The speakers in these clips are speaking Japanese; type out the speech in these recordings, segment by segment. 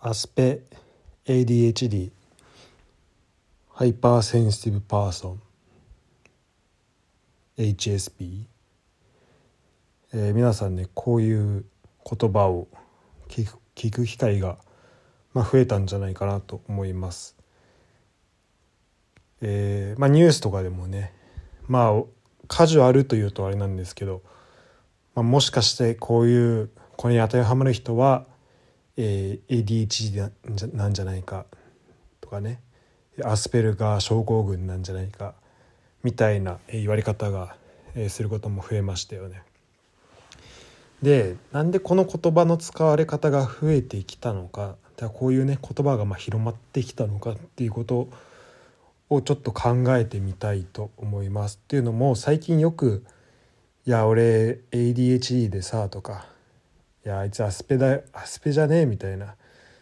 アスペ ADHD hyper sensitive person HSP、えー、皆さんねこういう言葉を聞く聞く機会が、まあ、増えたんじゃないかなと思います。えーまあ、ニュースとかでもねまあカジュアルというとあれなんですけど、まあ、もしかしてこういうこれに当てはまる人は、え、ADHD なんじゃないかとかねアスペルガー症候群なんじゃないかみたいな言われ方がすることも増えましたよね。でなんでこの言葉の使われ方が増えてきたのかこういうね言葉がま広まってきたのかっていうことをちょっと考えてみたいと思います。っていうのも最近よく「いや俺 ADHD でさ」とか「いやあいつアスペだアスペじゃねえ」みたいな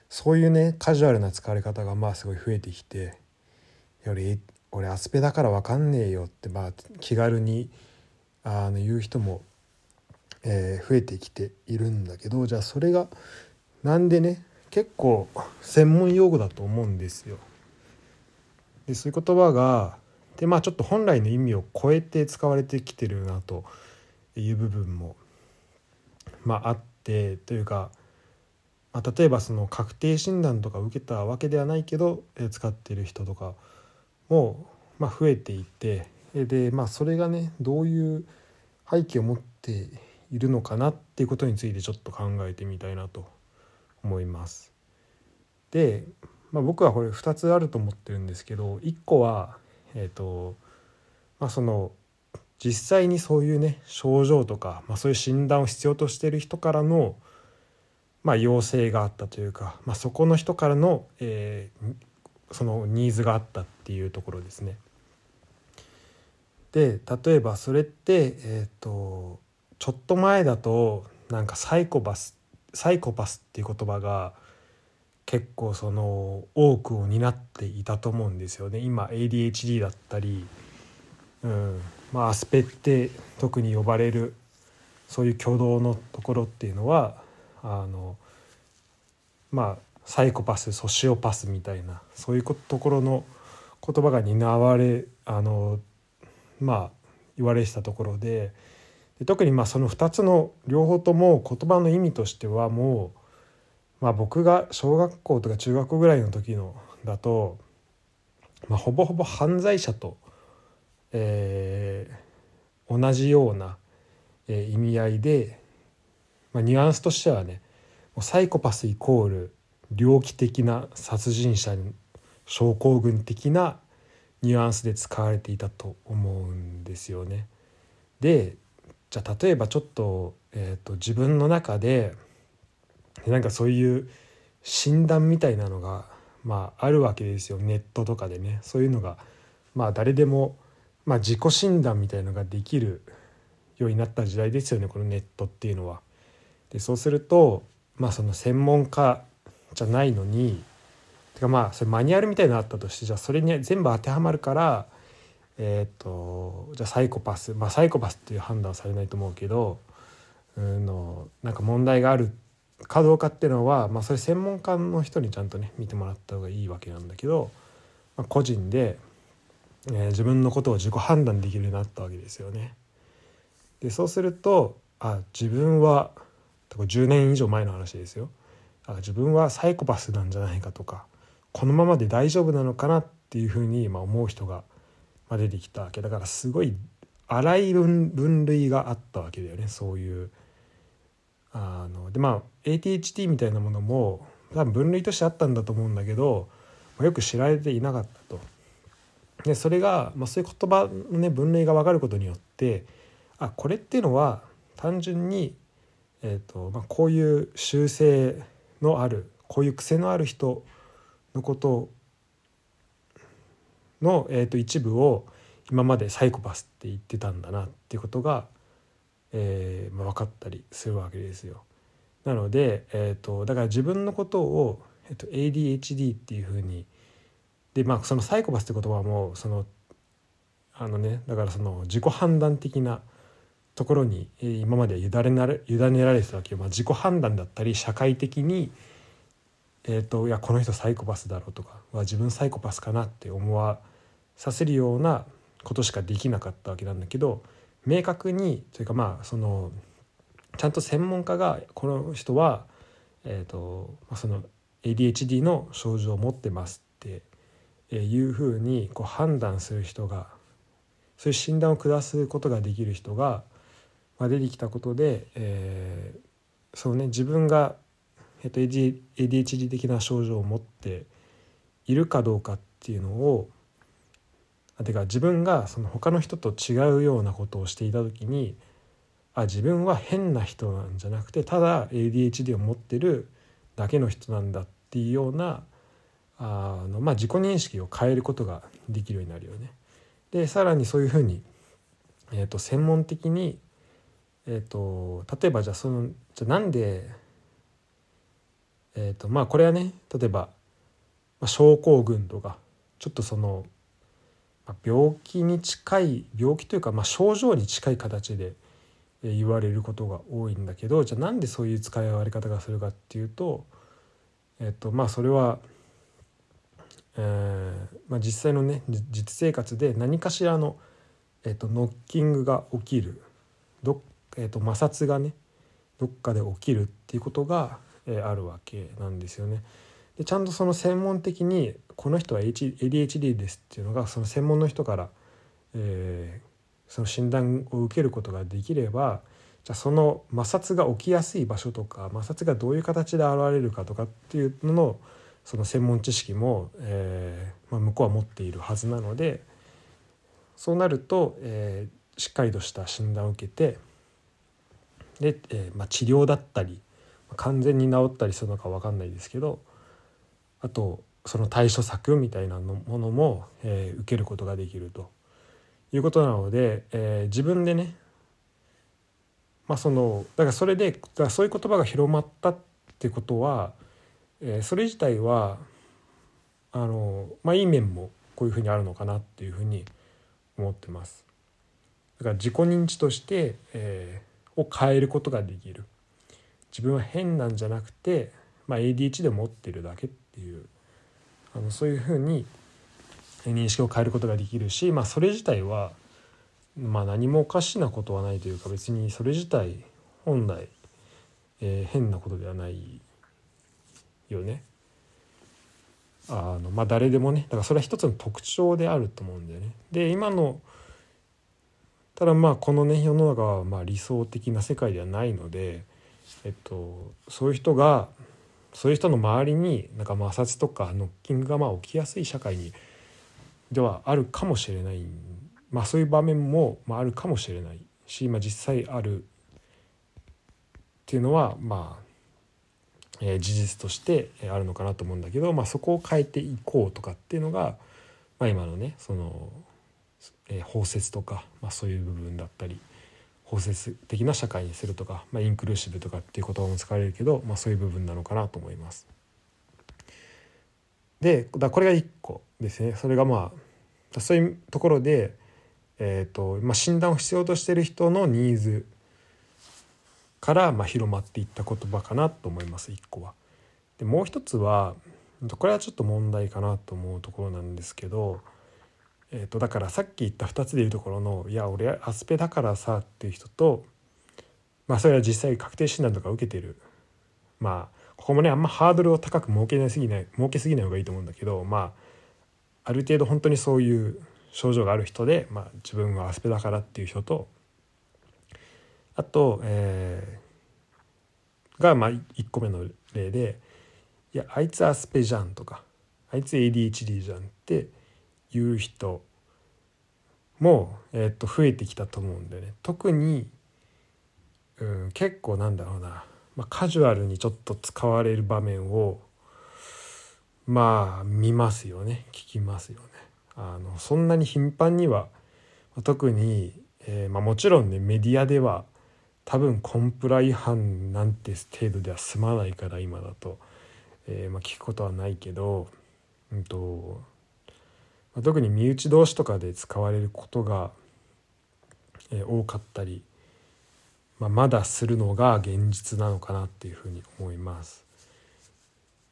そういうねカジュアルな使われ方がまあすごい増えてきて「いや俺俺アスペだから分かんねえよ」ってまあ気軽にあの言う人も、えー、増えてきているんだけどじゃあそれがなんでね結構専門用語だと思うんですよ。でそういう言葉がでまあちょっと本来の意味を超えて使われてきてるなという部分も、まあ、あってというか、まあ、例えばその確定診断とか受けたわけではないけどえ使ってる人とかも、ま、増えていてでまあそれがねどういう背景を持っているのかなっていうことについてちょっと考えてみたいなと思います。でまあ、僕はこれ2つあると思ってるんですけど1個はえっ、ー、とまあその実際にそういうね症状とか、まあ、そういう診断を必要としている人からの、まあ、要請があったというか、まあ、そこの人からの、えー、そのニーズがあったっていうところですね。で例えばそれって、えーと、ちょっと前だとなんかサイコパスサイコパスっていう言葉が結構その多くを担っていたと思うんですよね今 ADHD だったり、うんまあ、アスペって特に呼ばれるそういう挙動のところっていうのはあのまあサイコパスソシオパスみたいなそういうところの言葉が担われあのまあ言われてたところでで特にまあその2つの両方とも言葉の意味としてはもうまあ、僕が小学校とか中学校ぐらいの時のだと、まあ、ほぼほぼ犯罪者と、えー、同じような、えー、意味合いで、まあ、ニュアンスとしてはねサイコパスイコール猟奇的な殺人者症候群的なニュアンスで使われていたと思うんですよね。でじゃあ例えばちょっと,、えーと自分の中でなんかそういう診断みたいなのが、まあ、あるわけですよネットとかでねそういうのが、まあ、誰でも、まあ、自己診断みたいのができるようになった時代ですよねこのネットっていうのは。でそうすると、まあ、その専門家じゃないのにてかまあそれマニュアルみたいなのあったとしてじゃあそれに全部当てはまるからえっ、とじゃあサイコパスまあサイコパスっていう判断はされないと思うけどうんのなんか問題があるかどうかっていうのは、まあ、それ専門家の人にちゃんとね見てもらった方がいいわけなんだけど、まあ、個人で、えー、自分のことを自己判断できるようになったわけですよね。でそうするとあ自分は10年以上前の話ですよあ自分はサイコパスなんじゃないかとかこのままで大丈夫なのかなっていうふうに思う人が出てきたわけだからすごい荒い分類があったわけだよねそういう。あのでまあ ADHD みたいなものも多分分類としてあったんだと思うんだけど、まあ、よく知られていなかったと。でそれが、まあ、そういう言葉のね分類が分かることによってあこれっていうのは単純に、えーとまあ、こういう習性のあるこういう癖のある人のことの、えー、と一部を今までサイコパスって言ってたんだなっていうことがえーまあ、分かったりするわけですよ。なので、えーと、だから自分のことを、えーと、ADHD っていうふうにでまあそのサイコパスって言葉はもうそのあのねだからその自己判断的なところに、今までは委ねられ委ねられてたわけよ、まあ、自己判断だったり社会的に、えーと、いやこの人サイコパスだろうとかは自分サイコパスかなって思わさせるようなことしかできなかったわけなんだけど明確にというかまあそのちゃんと専門家がこの人は、えーとまあ、その ADHD の症状を持ってますっていうふうにこう判断する人がそういう診断を下すことができる人が、まあ、出てきたことで、えー、そうね自分が、えっと、ADHD 的な症状を持っているかどうかっていうのをあてか自分がその他の人と違うようなことをしていた時にあ自分は変な人なんじゃなくてただ ADHD を持ってるだけの人なんだっていうようなあの、まあ、自己認識を変えることができるようになるよね。でさらにそういうふうに、えーと、専門的に、えーと、例えばじゃあそのじゃなんで、えーとまあ、これはね例えば、まあ、症候群とかちょっとその、まあ、病気に近い病気というか、まあ、症状に近い形で言われることが多いんだけどじゃあなんでそういう使い分け方がするかっていうと、えっとまあ、それはえまあ、実際のね実生活で何かしらの、えーと、ノッキングが起きるど、えーと、摩擦がねどっかで起きるっていうことが、えー、あるわけなんですよね。でちゃんとその専門的にこの人は ADHD ですっていうのがその専門の人から、えー、その診断を受けることができればじゃあその摩擦が起きやすい場所とか摩擦がどういう形で現れるかとかっていうののその専門知識も、えーまあ、向こうは持っているはずなのでそうなると、えー、しっかりとした診断を受けてで、えーまあ、治療だったり完全に治ったりするのか分かんないですけどあとその対処策みたいなのものも、えー、受けることができるということなので、えー、自分でねまあそのだからそれでだそういう言葉が広まったってことはえー、それ自体はあの、まあ、いい面もこういうふうにあるのかなっていうふうに思ってます。だから自己認知として、えー、を変えることができる自分は変なんじゃなくて、まあ、ADHD で持ってるだけっていうあのそういうふうに認識を変えることができるし、まあ、それ自体は、まあ、何もおかしなことはないというか別にそれ自体本来、えー、変なことではないよね。あのまあ誰でもねだからそれは一つの特徴であると思うんだよね。で今のただまあこのね世の中はまあ理想的な世界ではないので、えっと、そういう人がそういう人の周りになんか摩擦とかノッキングがまあ起きやすい社会にではあるかもしれないまあそういう場面もまああるかもしれないし、まあ、実際あるっていうのはまあえー、事実としてあるのかなと思うんだけど、まあ、そこを変えていこうとかっていうのが、まあ、今のねその、えー、包摂とか、まあ、そういう部分だったり包摂的な社会にするとか、まあ、インクルーシブとかっていう言葉も使われるけど、まあ、そういう部分なのかなと思います。でだこれが1個ですねそれがまあそういうところで、えーとまあ、診断を必要としてる人のニーズからま広まっていった言葉かなと思います1個は。でもう一つはこれはちょっと問題かなと思うところなんですけど、えー、とだからさっき言った2つでいうところの「いや俺アスペだからさ」っていう人とまあそれは実際確定診断とか受けてるまあここもねあんまハードルを高く設けなすぎない設けすぎない方がいいと思うんだけどまあある程度本当にそういう症状がある人で、まあ、自分はアスペだからっていう人とあと、えー、がまあ1個目の例で「いやあいつアスペじゃん」とか「あいつ ADHD じゃん」っていう人も、えー、と増えてきたと思うんでね。特に、うん、結構なんだろうな、まあ、カジュアルにちょっと使われる場面をまあ見ますよね。聞きますよね。あのそんなに頻繁には特に、えーまあ、もちろんねメディアでは多分コンプラ違反なんて程度では済まないから今だと、えー、まあ、聞くことはないけど、うんとまあ、特に身内同士とかで使われることが、えー、多かったり、まあ、まだするのが現実なのかなっていうふうに思います。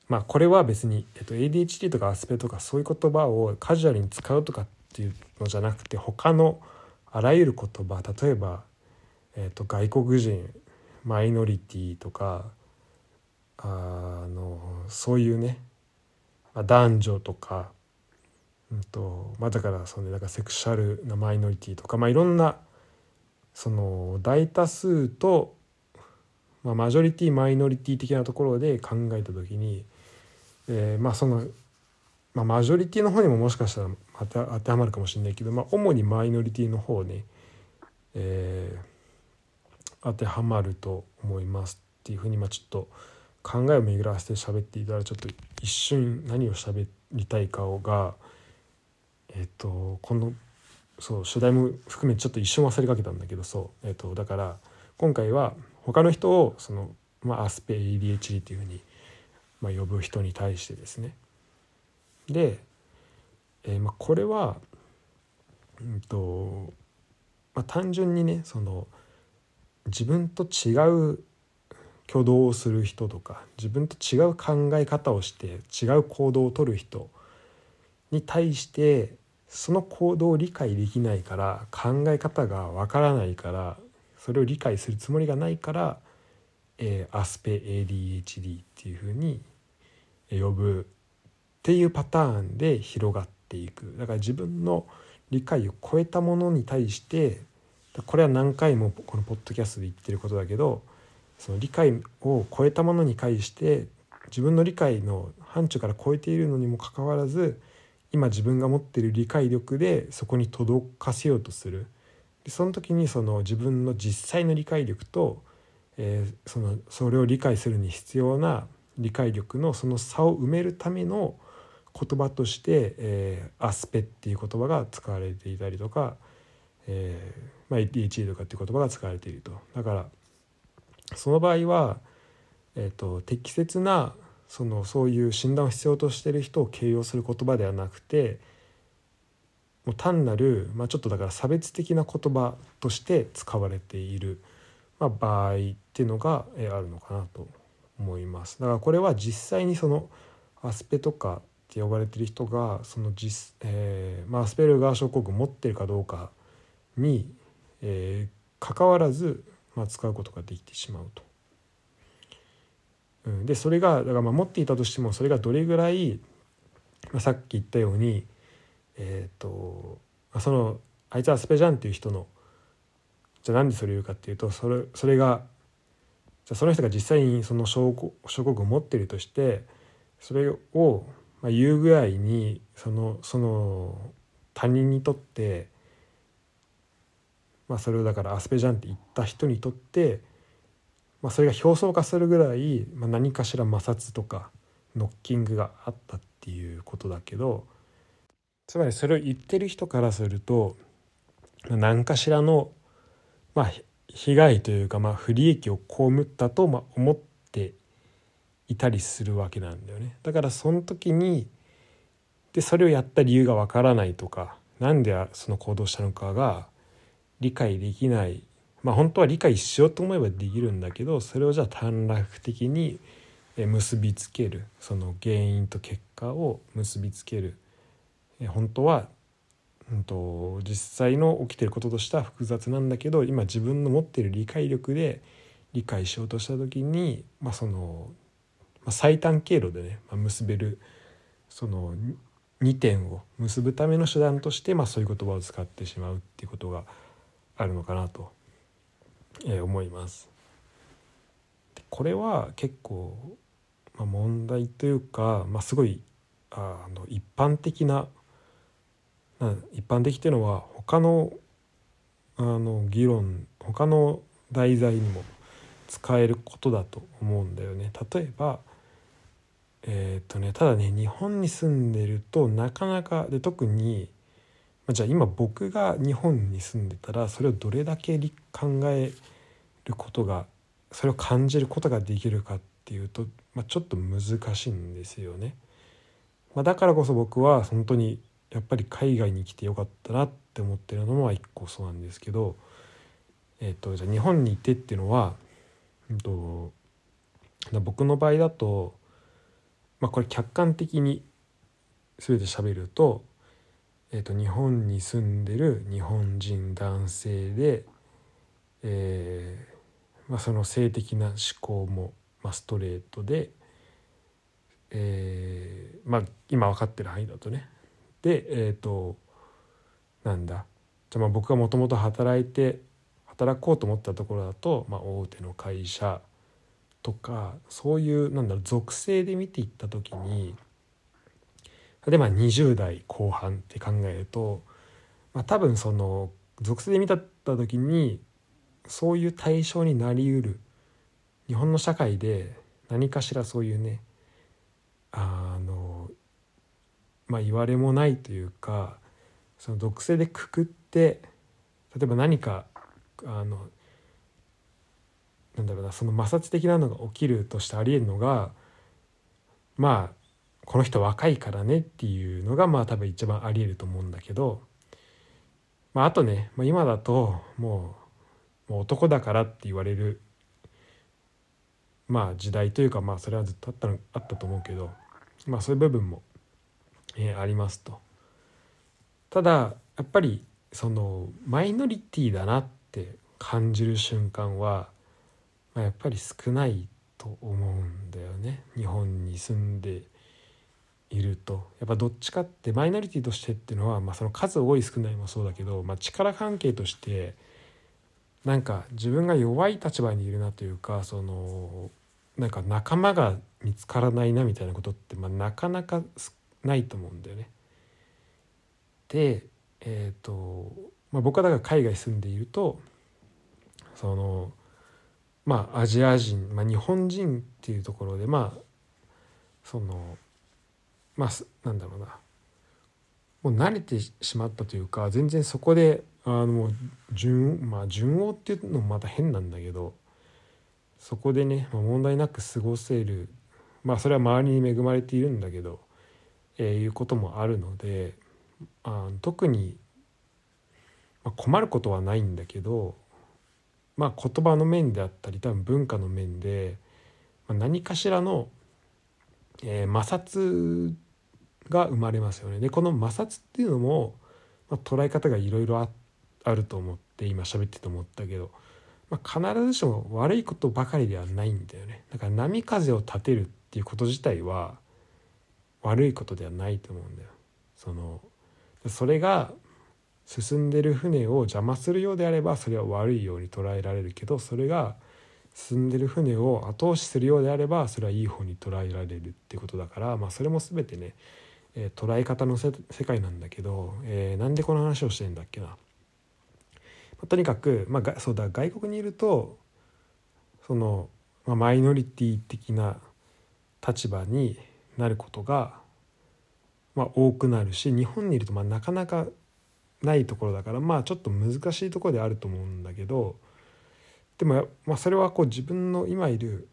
まあこれは別に、えっと、ADHD とかアスペとかそういう言葉をカジュアルに使うとかっていうのじゃなくて他のあらゆる言葉例えば、えっと、外国人マイノリティとかあのそういうね、まあ、男女とか、うんとまあ、だからその、ね、だからセクシャルなマイノリティとか、まあ、いろんなその大多数と、まあ、マジョリティマイノリティ的なところで考えた時に、えー、まあその、まあ、マジョリティの方にももしかしたら当て当てはまるかもしれないけど、まあ、主にマイノリティの方ね、えー、当てはまると思いますっていうふうにまあちょっと考えを巡らせて喋っていたらちょっと一瞬何を喋りたいかをがえっ、とこのそう主題も含めちょっと一瞬忘れかけたんだけどそう、えーと、だから今回は他の人をその、まあ、アスペ ADHD っていうふうに、まあ、呼ぶ人に対してですね。で、えー、まあこれはうんと、まあ、単純にねその自分と違う挙動をする人とか自分と違う考え方をして違う行動をとる人に対してその行動を理解できないから考え方がわからないからそれを理解するつもりがないから、えー、アスペ ADHD っていうふうに呼ぶっていうパターンで広がっていく。だから自分の理解を超えたものに対してこれは何回もこのポッドキャストで言ってることだけどその理解を超えたものに対して自分の理解の範疇から超えているのにもかかわらず今自分が持っている理解力でそこに届かせようとする。でその時にその自分の実際の理解力と、えー、そのそれを理解するに必要な理解力のその差を埋めるための言葉として「えー、アスペ」っていう言葉が使われていたりとか、えーまあ、ADHD とかっていう言葉が使われていると。だからその場合は、えーと適切なそのそういう診断を必要としている人を形容する言葉ではなくてもう単なる、まあ、ちょっとだから差別的な言葉として使われている、まあ、場合っていうのがえあるのかなと思います。だからこれは実際にそのアスペとかって呼ばれてる人がその実、えーまあ、アスペルガー症候群持ってるかどうかに、えー、関わらず、まあ、使うことができてしまうと。うん、でそれがだからまあ持っていたとしてもそれがどれぐらい、まあ、さっき言ったようにえっ、ー、とそのあいつはスペジャンっていう人のじゃあなんでそれ言うかっていうとそれそれがじゃその人が実際にその証拠証拠を持ってるとしてそれをまあ言うぐらいにそのその他人にとってまあそれをだからアスペジャンって言った人にとってまあ、それが表層化するぐらい、まあ、何かしら摩擦とかノッキングがあったっていうことだけどつまりそれを言ってる人からすると、何かしらの、まあ、被害というか、まあ、不利益を被ったと、まあ、思っていたりするわけなんだよね。だからその時にでそれをやった理由がわからないとか何でその行動したのかが理解できない。まあ本当は理解しようと思えばできるんだけどそれをじゃあ短絡的に結びつける。その原因と結果を結びつける。本当は、うんと、実際の起きてることとしては複雑なんだけど今自分の持ってる理解力で理解しようとした時に、まあ、その、ま、最短経路でね、まあ、結べるその2点を結ぶための手段として、まあ、そういう言葉を使ってしまうっていうことがあるのかなとえー、思います。これは結構、まあ、問題というか、まあ、すごいあの一般的なな一般的っていうのは他のあの議論他の題材にも使えることだと思うんだよね。例えばえっ、とねただね日本に住んでるとなかなかで特にじゃあ今僕が日本に住んでたらそれをどれだけ考えることがそれを感じることができるかっていうと、まあ、ちょっと難しいんですよね。まあ、だからこそ僕は本当にやっぱり海外に来てよかったなって思ってるのも一個そうなんですけど、えーと、じゃあ日本にいてっていうのは、うんと、僕の場合だと、まあ、これ客観的に全て喋ると,、えー、と日本に住んでる日本人男性で、えーまあ、その性的な思考も、まあ、ストレートで、えーまあ、今分かってる範囲だとね。でえっ、ー、となんだ。じゃまあ僕がもともと働いて働こうと思ったところだと、まあ、大手の会社とかそういうなんだろう属性で見ていった時に例えば20代後半って考えると、まあ、多分その属性で見たった時にそういう対象になりうる日本の社会で何かしらそういうねあのまあ言われもないというかその属性でくくって例えば何かあのなんだろうなその摩擦的なのが起きるとしてありえるのがまあこの人若いからねっていうのがまあ多分一番ありえると思うんだけど、まあ、あとね、まあ、今だともうもう男だからって言われるまあ時代というかまあそれはずっとあったのあったと思うけどまあそういう部分も、えー、ありますと。ただやっぱりそのマイノリティだなって感じる瞬間は、まあ、やっぱり少ないと思うんだよね日本に住んでいるとやっぱどっちかってマイノリティとしてっていうのは、まあ、その数多い少ないもそうだけど、まあ、力関係としてなんか自分が弱い立場にいるなというかそのなんか仲間が見つからないなみたいなことって、まあ、なかなかないと思うんだよね。でえっ、ー、と、まあ、僕はだから海外住んでいるとそのまあアジア人、まあ、日本人っていうところでまあそのまあなんだろうな。もう慣れてしまったというか全然そこであの順まあ順応っていうのもまた変なんだけどそこでね、まあ、問題なく過ごせるまあそれは周りに恵まれているんだけど、えー、いうこともあるのであ特に、困ることはないんだけどまあ言葉の面であったり多分文化の面で、まあ、何かしらの、えー、摩擦が生まれますよね。でこの摩擦っていうのも、まあ、捉え方がいろいろあると思って今喋ってて思ったけど、まあ、必ずしも悪いことばかりではないんだよね。だから波風を立てるっていうこと自体は悪いことではないと思うんだよ。そのそれが進んでる船を邪魔するようであればそれは悪いように捉えられるけどそれが進んでる船を後押しするようであればそれはいい方に捉えられるってことだから、まあ、それも全てね、えー、捉え方の世界なんだけど、えー、なんでこの話をしてんだっけな。まあ、とにかく、まあ、そうだ外国にいるとその、まあ、マイノリティ的な立場になることが、まあ、多くなるし日本にいるとまあなかなかないところだからまあちょっと難しいところであると思うんだけどでも、まあ、それはこう自分の今いる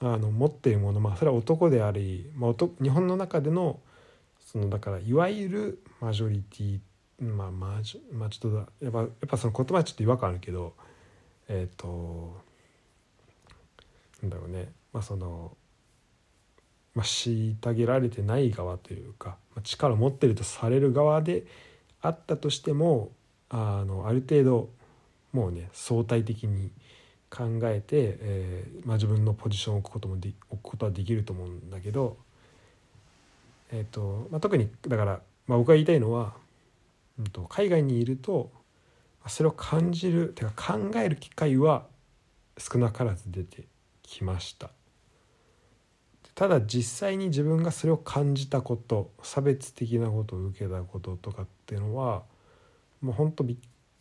あの持っているものまあそれは男であり、まあ、日本の中でのそのだからいわゆるマジョリティまあまあ、まあ、ちょっとやっぱやっぱその言葉はちょっと違和感あるけどえっ、ー、となんだろうね。まあそのまあ、虐げられてない側というか、まあ、力を持ってるとされる側であったとしてもあのある程度もうね相対的に考えて、えーまあ、自分のポジションを置くこともで置くことはできると思うんだけど、えーとまあ、特にだから、まあ、僕が言いたいのは、うん、と海外にいるとそれを感じるてか考える機会は少なからず出てきました。ただ実際に自分がそれを感じたこと差別的なことを受けたこととかっていうのはもう本当び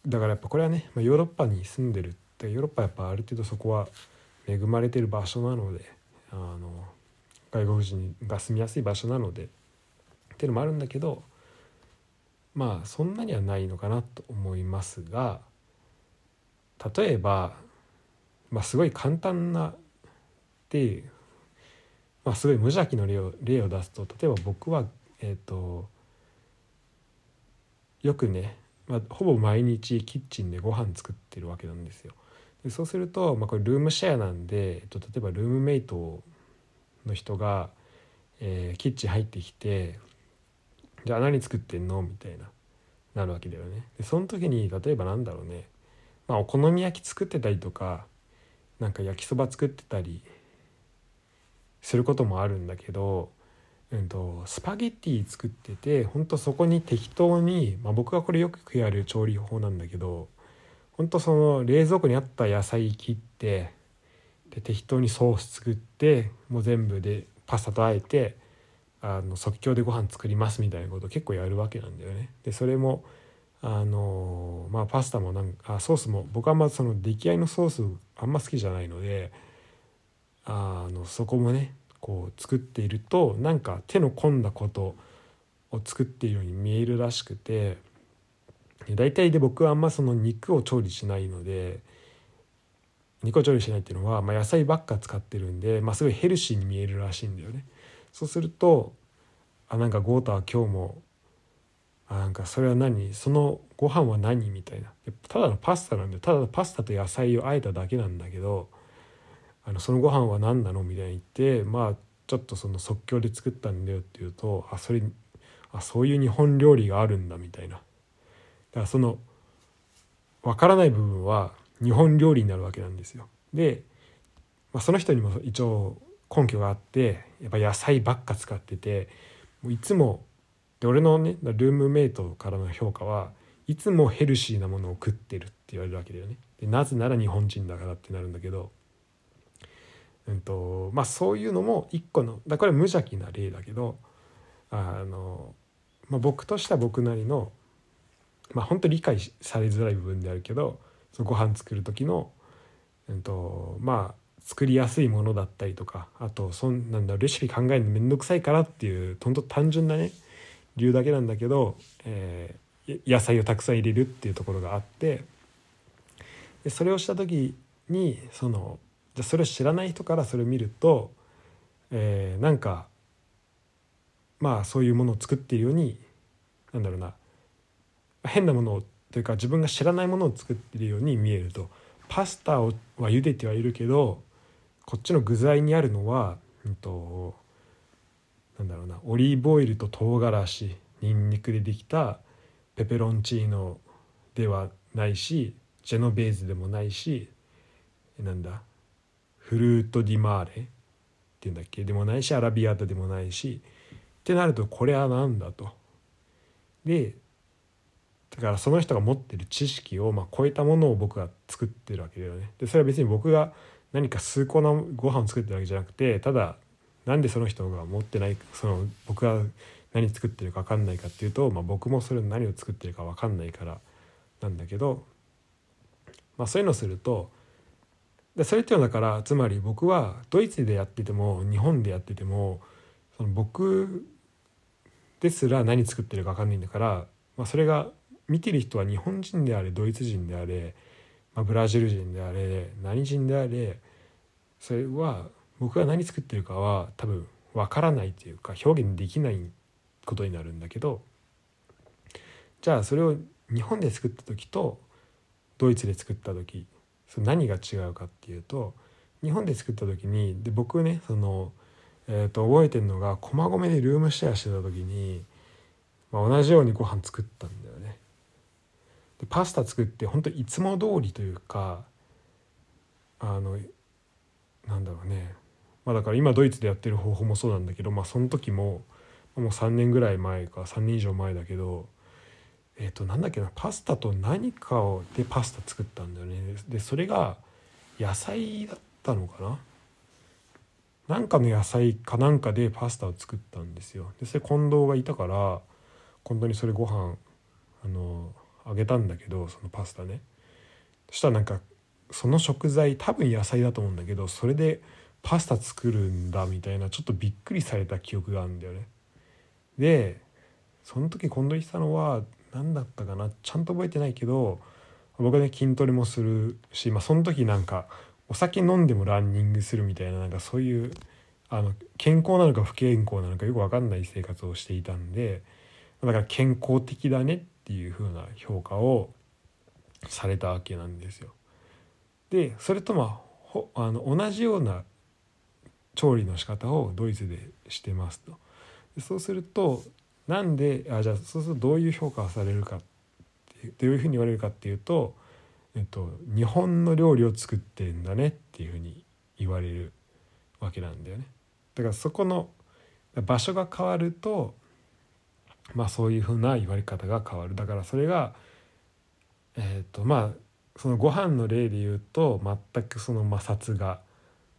だからやっぱこれはね、まあ、ヨーロッパに住んでるってヨーロッパやっぱある程度そこは恵まれてる場所なのであの外国人が住みやすい場所なのでっていうのもあるんだけどまあそんなにはないのかなと思いますが例えば、まあ、すごい簡単なでまあ、すごい無邪気の例を例を出すと例えば僕は、えーと、よくね、まあ、ほぼ毎日キッチンでご飯作ってるわけなんですよ。でそうすると、まあ、これルームシェアなんで、えっと、例えばルームメイトの人が、えーキッチン入ってきて「じゃあ何作ってんの?」みたいななるわけだよね。でその時に例えばなんだろうね、まあ、お好み焼き作ってたりとかなんか焼きそば作ってたりすることもあるんだけど、うん、とスパゲッティ作っててほんとそこに適当に、まあ、僕がこれよくやる調理法なんだけどほんとその冷蔵庫にあった野菜切ってで適当にソース作ってもう全部でパスタとあえてあの即興でご飯作りますみたいなことを結構やるわけなんだよね。でそれもあのまあパスタもなんあソースも僕はあんまその出来合いのソースあんま好きじゃないのであのそこもねこう作っているとなんか手の込んだことを作っているように見えるらしくて大体で僕はあんまその肉を調理しないので肉を調理しないっていうのは、まあ、野菜ばっか使ってるんで、まあ、すごいヘルシーに見えるらしいんだよね。そうするとあなんか豪太は今日もあなんかそれは何？そのご飯は何？みたいな。ただのパスタなんでただのパスタと野菜をあえただけなんだけどあのそのご飯は何なの？みたいに言ってまあちょっとその即興で作ったんだよっていうとあそれあそういう日本料理があるんだみたいな。だからその分からない部分は日本料理になるわけなんですよ。で、まあ、その人にも一応根拠があってやっぱ野菜ばっか使っててもういつもで俺のねルームメイトからの評価はいつもヘルシーなものを食ってるって言われるわけだよね。でなぜなら日本人だからってなるんだけど、うんとまあ、そういうのも一個のだこれは無邪気な例だけどあの、まあ、僕としては僕なりの、まあ、本当理解されづらい部分であるけどそご飯作る時の、うんとまあ作りやすいものだったりとかあとそんなんだレシピ考えるの面倒くさいからっていうほんと単純なね理由だけなんだけど、えー、野菜をたくさん入れるっていうところがあってでそれをした時にそのじゃそれを知らない人からそれを見ると、えー、なんかまあそういうものを作っているようになんだろうな変なものをというか自分が知らないものを作ってるように見えると。パスタをは茹でてはいるけどこっちの具材にあるのは、うんと、なんだろうなオリーブオイルと唐辛子にんにくでできたペペロンチーノではないしジェノベーズでもないしなんだフルート・ディマーレっていうんだっけ？でもないしアラビアータでもないし。ってなるとこれは何だと。でだからその人が持ってる知識をまあ超えたものを僕が作ってるわけだよね。でそれは別に僕が何か崇高なご飯を作ってるわけじゃなくてただなんでその人が持ってないその僕が何作ってるか分かんないかっていうと、まあ、僕もそれ何を作ってるか分かんないからなんだけど、まあ、そういうのをするとでそれっていうのはだからつまり僕はドイツでやってても日本でやっててもその僕ですら何作ってるか分かんないんだから、まあ、それが見てる人は日本人であれドイツ人であれ、まあ、ブラジル人であれ何人であれそれは僕が何作ってるかは多分わからないというか表現できないことになるんだけどじゃあそれを日本で作った時とドイツで作った時その何が違うかっていうと日本で作った時にで僕ねその、えー、と覚えてるのが駒込でルームシェアしてた時に、まあ、同じようにご飯作ったんだよね。でパスタ作って本当いつも通りというかあのなんだろうね。まあだから今ドイツでやってる方法もそうなんだけどまあその時ももう3年ぐらい前か3年以上前だけどえっ、ー、となんだっけなパスタと何かをでパスタ作ったんだよね。でそれが野菜だったのかな。なんかの野菜かなんかでパスタを作ったんですよ。でそれ近藤がいたから本当にそれご飯あのあげたんだけどそのパスタねそしたらなんかその食材多分野菜だと思うんだけどそれでパスタ作るんだみたいなちょっとびっくりされた記憶があるんだよね。でその時近藤言ったのは何だったかなちゃんと覚えてないけど僕はね筋トレもするし、まあ、その時なんかお酒飲んでもランニングするみたいななんかそういうあの健康なのか不健康なのかよく分かんない生活をしていたんでだから健康的だねっていう風な評価をされたわけなんですよ。でそれとまああの同じような調理の仕方をドイツでしてますと。でそうするとなんであじゃあそうするとどういう評価をされるかってどういうふうに言われるかっていうと、えっと、日本の料理を作ってんだねっていうふうに言われるわけなんだよね。だからそこの場所が変わるとまあそういうふうな言われ方が変わるだからそれがえっ、とまあそのご飯の例で言うと全くその摩擦が、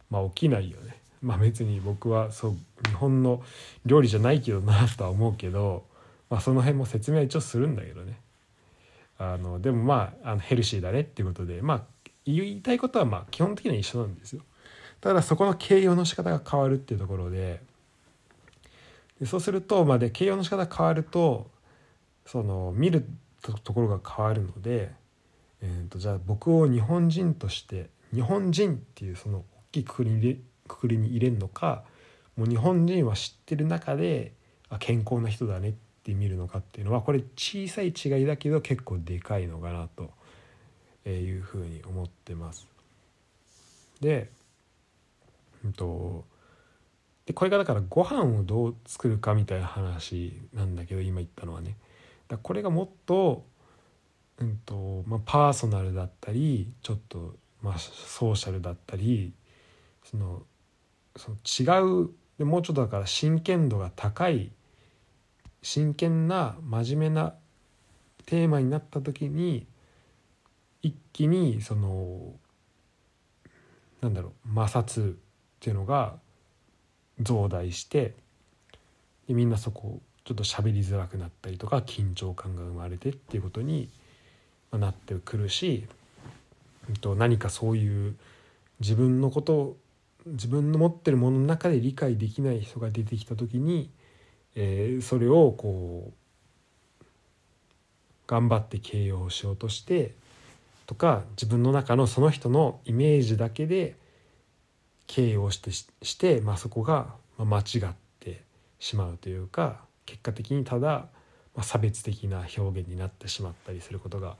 まあ、起きないよね。まあ別に僕はそう日本の料理じゃないけどなとは思うけど、まあ、その辺も説明は一応するんだけどねあのでもまああのヘルシーだねっていうことでまあ言いたいことはまあ基本的には一緒なんですよ。ただそこの形容の仕方が変わるっていうところででそうすると、まあ、で形容の仕方変わるとその見るところが変わるので、えーと、じゃあ僕を日本人として日本人っていうその大きいくくりに入れくくりに入れるのかもう日本人は知ってる中であ健康な人だねって見るのかっていうのはこれ小さい違いだけど結構でかいのかなというふうに思ってます。でうんとでこれがだからご飯をどう作るかみたいな話なんだけど今言ったのはね。だこれがもっと,、うんとまあ、パーソナルだったりちょっと、まあ、ソーシャルだったりそのその違うでもうちょっとだから真剣度が高い真剣な真面目なテーマになった時に一気にそのなんだろう摩擦っていうのが増大してでみんなそこちょっと喋りづらくなったりとか緊張感が生まれてっていうことになってくるし何かそういう自分のこと自分の持ってるものの中で理解できない人が出てきた時に、えー、それをこう頑張って形容しようとしてとか自分の中のその人のイメージだけで形容してして、まあ、そこが間違ってしまうというか結果的にただ、まあ、差別的な表現になってしまったりすることが、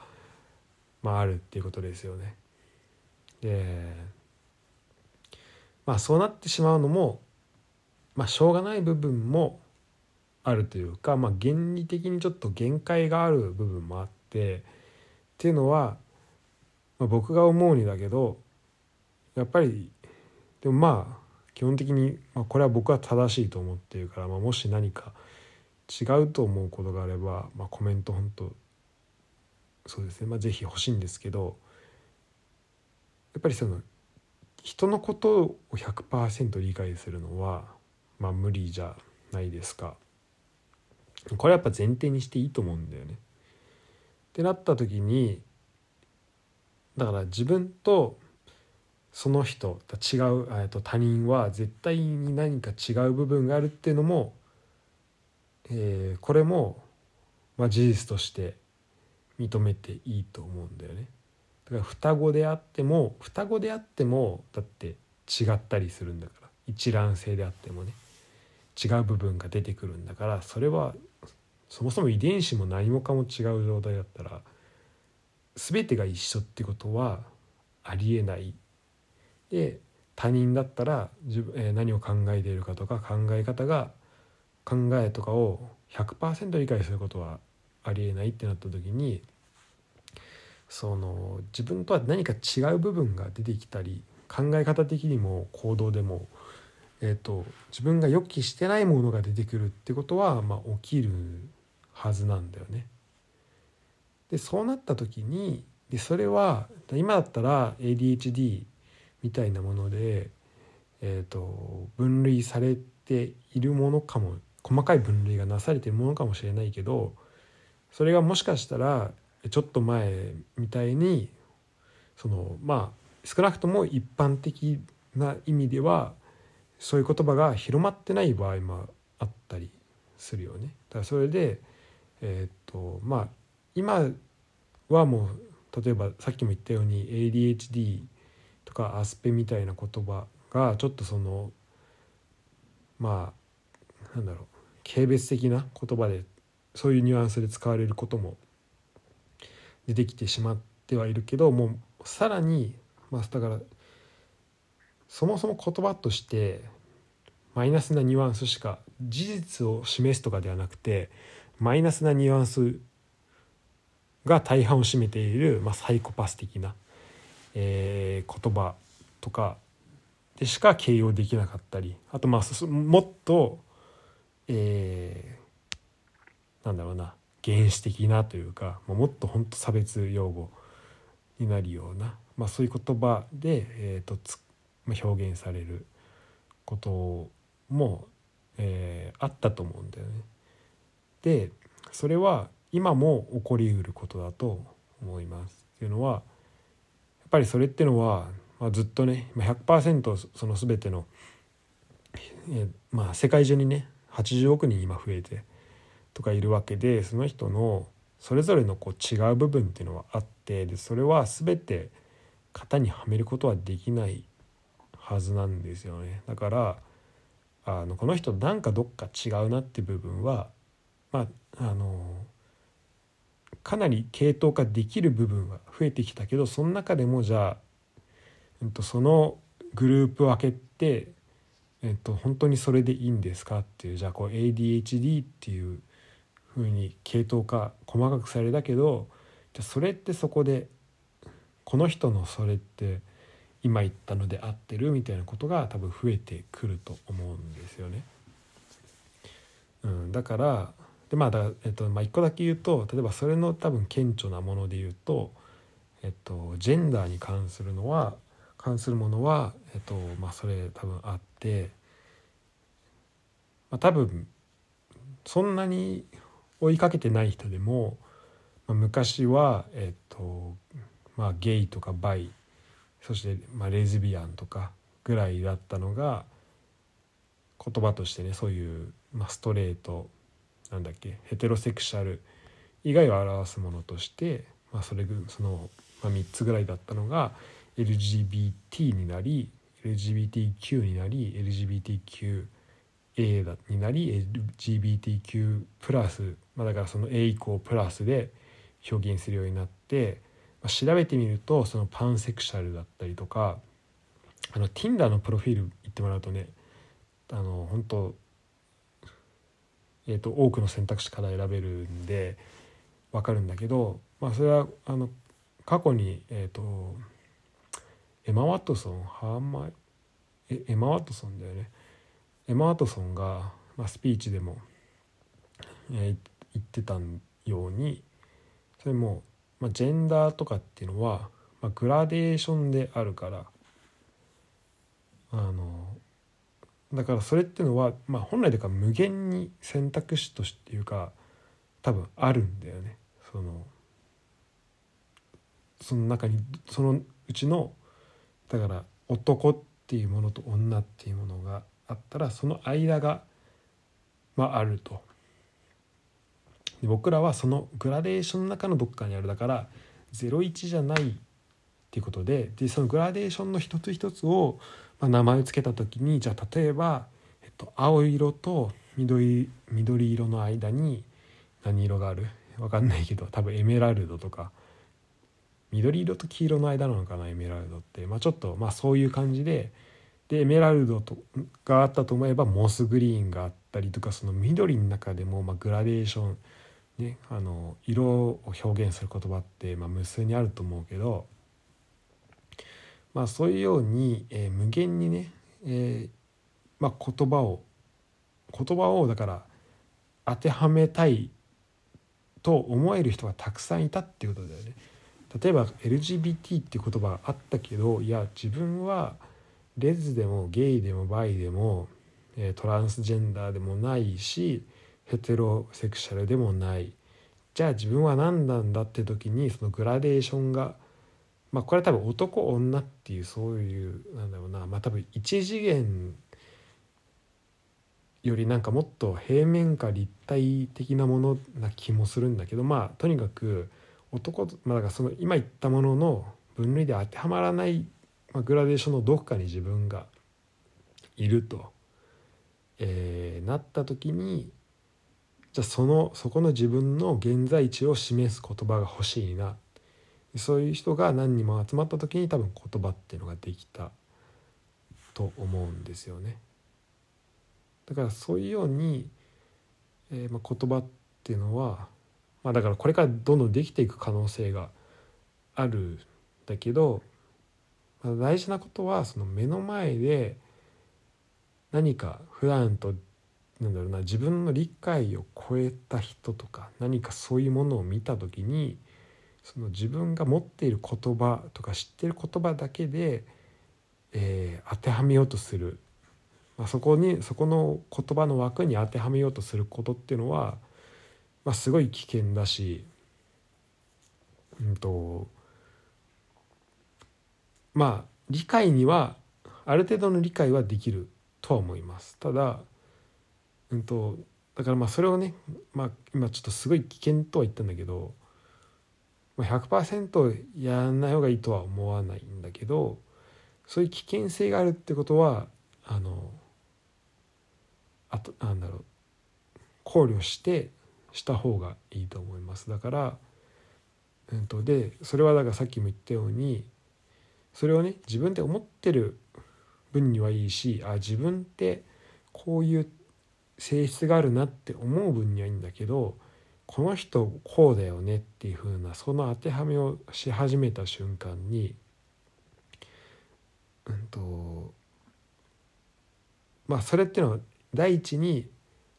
まあ、あるっていうことですよね。でまあそうなってしまうのも、まあ、しょうがない部分もあるというか、まあ、原理的にちょっと限界がある部分もあってっていうのは、まあ、僕が思うにだけどやっぱりでもまあ基本的に、まあ、これは僕は正しいと思っているから、まあ、もし何か違うと思うことがあれば、まあ、コメント本当そうですね、まあ、是非欲しいんですけどやっぱりその人のことを100%理解するのは、まあ、無理じゃないですか。これやっぱ前提にしていいと思うんだよね。ってなった時にだから自分とその人と違う、えと他人は絶対に何か違う部分があるっていうのも、えー、これも、まあ、事実として認めていいと思うんだよね。だから双子であっても双子であってもだって違ったりするんだから一卵性であってもね違う部分が出てくるんだからそれはそもそも遺伝子も何もかも違う状態だったら全てが一緒ってことはありえないで他人だったら自分、えー、何を考えているかとか考え方が考えとかを100%理解することはありえないってなった時にその自分とは何か違う部分が出てきたり考え方的にも行動でも、えーと、自分が予期してないものが出てくるってことは、まあ、起きるはずなんだよね。でそうなった時にでそれは今だったら ADHD みたいなもので、えーと、分類されているものかも細かい分類がなされているものかもしれないけどそれがもしかしたらちょっと前みたいにそのまあ少なくとも一般的な意味ではそういう言葉が広まってない場合もあったりするよね。だからそれでえっ、とまあ今はもう例えばさっきも言ったように ADHD とかアスペみたいな言葉がちょっとそのまあなんだろう軽蔑的な言葉でそういうニュアンスで使われることも出てきてしまってはいるけどもうさらに、まあ、だからそもそも言葉としてマイナスなニュアンスしか事実を示すとかではなくてマイナスなニュアンスが大半を占めている、まあ、サイコパス的な、えー、言葉とかでしか形容できなかったりあとまあもっと、えー、なんだろうな原始的なというかもっと本当差別用語になるような、まあ、そういう言葉で、えーとつまあ、表現されることも、えー、あったと思うんだよね。でそれは今も起こりうることだと思います。っていうのはっぱりそれってのは、まあ、ずっとね100%その全ての、え、まあ、世界中にね80億人今増えてとかいるわけでその人のそれぞれのこう違う部分っていうのはあってでそれは全て型にはめることはできないはずなんですよね。だからあのこの人なんかどっか違うなって部分はまああのかなり系統化できる部分は増えてきたけどその中でもじゃあ、えっと、そのグループ分けってえっと、本当にそれでいいんですかっていうじゃあこう ADHD っていうふうに系統化細かくされたけどじゃそれってそこでこの人のそれって今言ったので合ってるみたいなことが多分増えてくると思うんですよね。うん、だからでまあだえっとまあ、1個だけ言うと例えばそれの多分顕著なもので言うと、えっと、ジェンダーに関するのは関するものは、えっとまあ、それ多分あって、まあ、多分そんなに追いかけてない人でも、まあ、昔は、えっとまあ、ゲイとかバイそして、まあ、レズビアンとかぐらいだったのが言葉としてねそういう、まあ、ストレートなんだっけヘテロセクシャル以外を表すものとして、まあ、それその、まあ、3つぐらいだったのが LGBT になり LGBTQ になり LGBTQA になり LGBTQ プラス、まあ、だからその A 以降プラスで表現するようになって、まあ、調べてみるとそのパンセクシャルだったりとかあの Tinder のプロフィール言ってもらうとねあの本当えーと、多くの選択肢から選べるんで分かるんだけど、まあ、それはあの過去に、えーと、エマ・ワットソンハーマえエマ・ワットソンだよね。エマ・ワットソンが、まあ、スピーチでも、えー、言ってたようにそれも、まあ、ジェンダーとかっていうのは、まあ、グラデーションであるからあのだからそれっていうのは、まあ、本来だか無限に選択肢としていうか多分あるんだよねそのその中にそのうちのだから男っていうものと女っていうものがあったらその間が、まあ、あると。で僕らはそのグラデーションの中のどっかにあるだから01じゃないっていうことででそのグラデーションの一つ一つをまあ、名前を付けた時にじゃあ例えば、えっと、青色と緑緑色の間に何色がある？分かんないけど多分エメラルドとか緑色と黄色の間なのかなエメラルドって、まあ、ちょっとまあそういう感じででエメラルドとがあったと思えばモスグリーンがあったりとかその緑の中でもまあグラデーション、ね、あの色を表現する言葉ってまあ無数にあると思うけどまあ、そういうように、えー、無限にね、えーまあ、言葉を言葉をだから当てはめたいと思える人がたくさんいたっていうことだよね。例えば LGBT っていう言葉あったけどいや自分はレズでもゲイでもバイでも、え、トランスジェンダーでもないしヘテロセクシャルでもないじゃあ自分は何なんだって時にそのグラデーションがまあこれは多分男女っていうそういうなんだろうな。まあ多分一次元よりなんかもっと平面化立体的なものな気もするんだけどまあとにかく男まあだからその今言ったものの分類で当てはまらない、まあ、グラデーションのどこかに自分がいると、えー、なった時にじゃあそのそこの自分の現在地を示す言葉が欲しいな。そういう人が何人も集まった時に多分言葉っていうのができたと思うんですよね。だからそういうように、えーまあ、言葉っていうのは、まあ、だからこれからどんどんできていく可能性があるんだけど、まあ、大事なことはその目の前で何か普段となんだろうな自分の理解を超えた人とか何かそういうものを見た時にその自分が持っている言葉とか知ってる言葉だけで、えー、当てはめようとする、まあ、そこにそこの言葉の枠に当てはめようとすることっていうのは、まあ、すごい危険だし、うんとまあ理解にはある程度の理解はできるとは思います。ただうんとだからまあそれをね、まあ、今ちょっとすごい危険とは言ったんだけど、100%やらない方がいいとは思わないんだけどそういう危険性があるってことはあのあとなんだろう考慮してした方がいいと思います。だから、うんと、でそれはだからさっきも言ったようにそれをね自分で思ってる分にはいいしあ自分ってこういう性質があるなって思う分にはいいんだけどこの人こうだよねっていう風なその当てはめをし始めた瞬間にうんとまあそれっていうのは第一に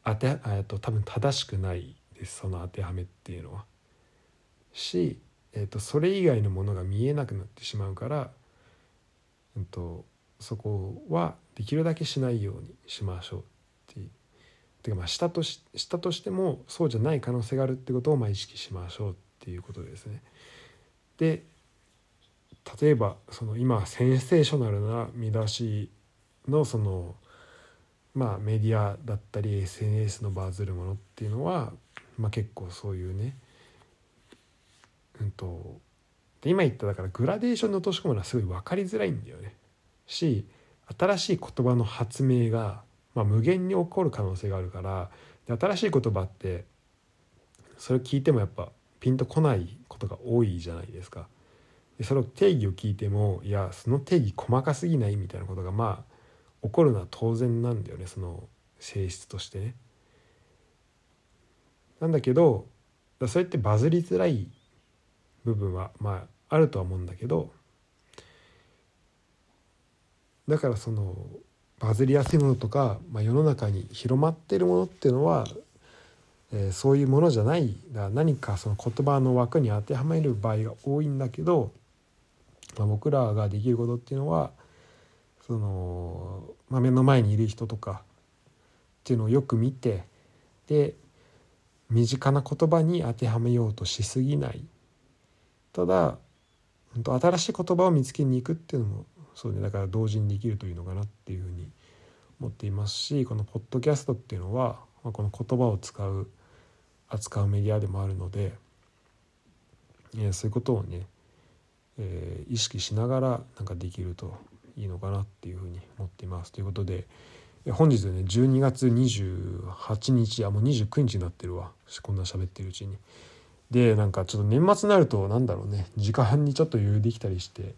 当てえと多分正しくないですその当てはめっていうのは。し、えー、とそれ以外のものが見えなくなってしまうから、うんとそこはできるだけしないようにしましょう。ていうかまあしたとししたとしてもそうじゃない可能性があるってことをまあ意識しましょうっていうことですね。で例えばその今センセーショナルな見出しのそのまあメディアだったり SNS のバズるものっていうのは、まあ、結構そういうねうんとで今言っただからグラデーションに落とし込むのはすごい分かりづらいんだよね。し新しい言葉の発明が、まあ、無限に起こる可能性があるからで新しい言葉ってそれを聞いてもやっぱピンとこないことが多いじゃないですか。でそれを定義を聞いてもいやその定義細かすぎないみたいなことがまあ起こるのは当然なんだよねその性質としてね。なんだけどそうやってバズりづらい部分はまああるとは思うんだけどだからそのバズりやすいものとか、まあ、世の中に広まっているものっていうのは、えー、そういうものじゃないだ何かその言葉の枠に当てはめる場合が多いんだけど、まあ、僕らができることっていうのはその、まあ、目の前にいる人とかっていうのをよく見てで身近な言葉に当てはめようとしすぎない。ただ本当新しい言葉を見つけに行くっていうのもそうねだから同時にできるといいのかなっていうふうに思っていますしこのポッドキャストっていうのは、まあ、この言葉を使う扱うメディアでもあるので、え、そういうことをね、えー、意識しながらなんかできるといいのかなっていうふうに思っています。ということで本日ね12月28日あもう29日になってるわこんな喋ってるうちに。でなんかちょっと年末になるとなんだろうね時間にちょっと余裕できたりして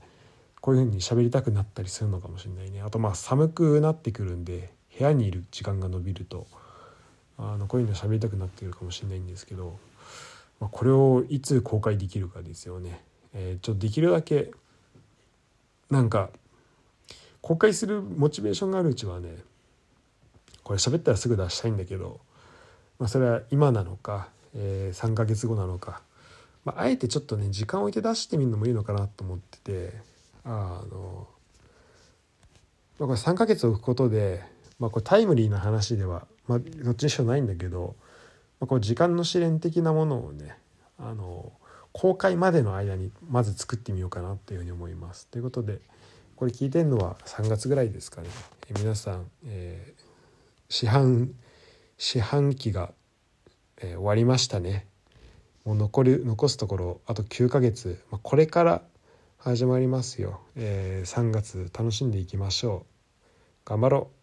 こういうふうに喋りたくなったりするのかもしれないねあとまあ寒くなってくるんで部屋にいる時間が延びるとあのこういうの喋りたくなってるかもしれないんですけど、まあ、これをいつ公開できるかですよね。えー、ちょっとできるだけなんか公開するモチベーションがあるうちはねこれ喋ったらすぐ出したいんだけど、まあ、それは今なのか、えー、3ヶ月後なのか、まあ、あえてちょっとね時間を置いて出してみるのもいいのかなと思っててあの、まあ、これ3ヶ月置くことで、まあ、これタイムリーな話では、まあ、どっちにしろないんだけど、まあ、こう時間の試練的なものをねあの公開までの間にまず作ってみようかなっていうふうに思います。ということでこれ聞いてるのは3月ぐらいですかね。え皆さん、えー、四半四半期が、えー、終わりましたね。もう残る残すところあと9ヶ月、まあ、これから始まりますよ、えー、3月楽しんでいきましょう。頑張ろう。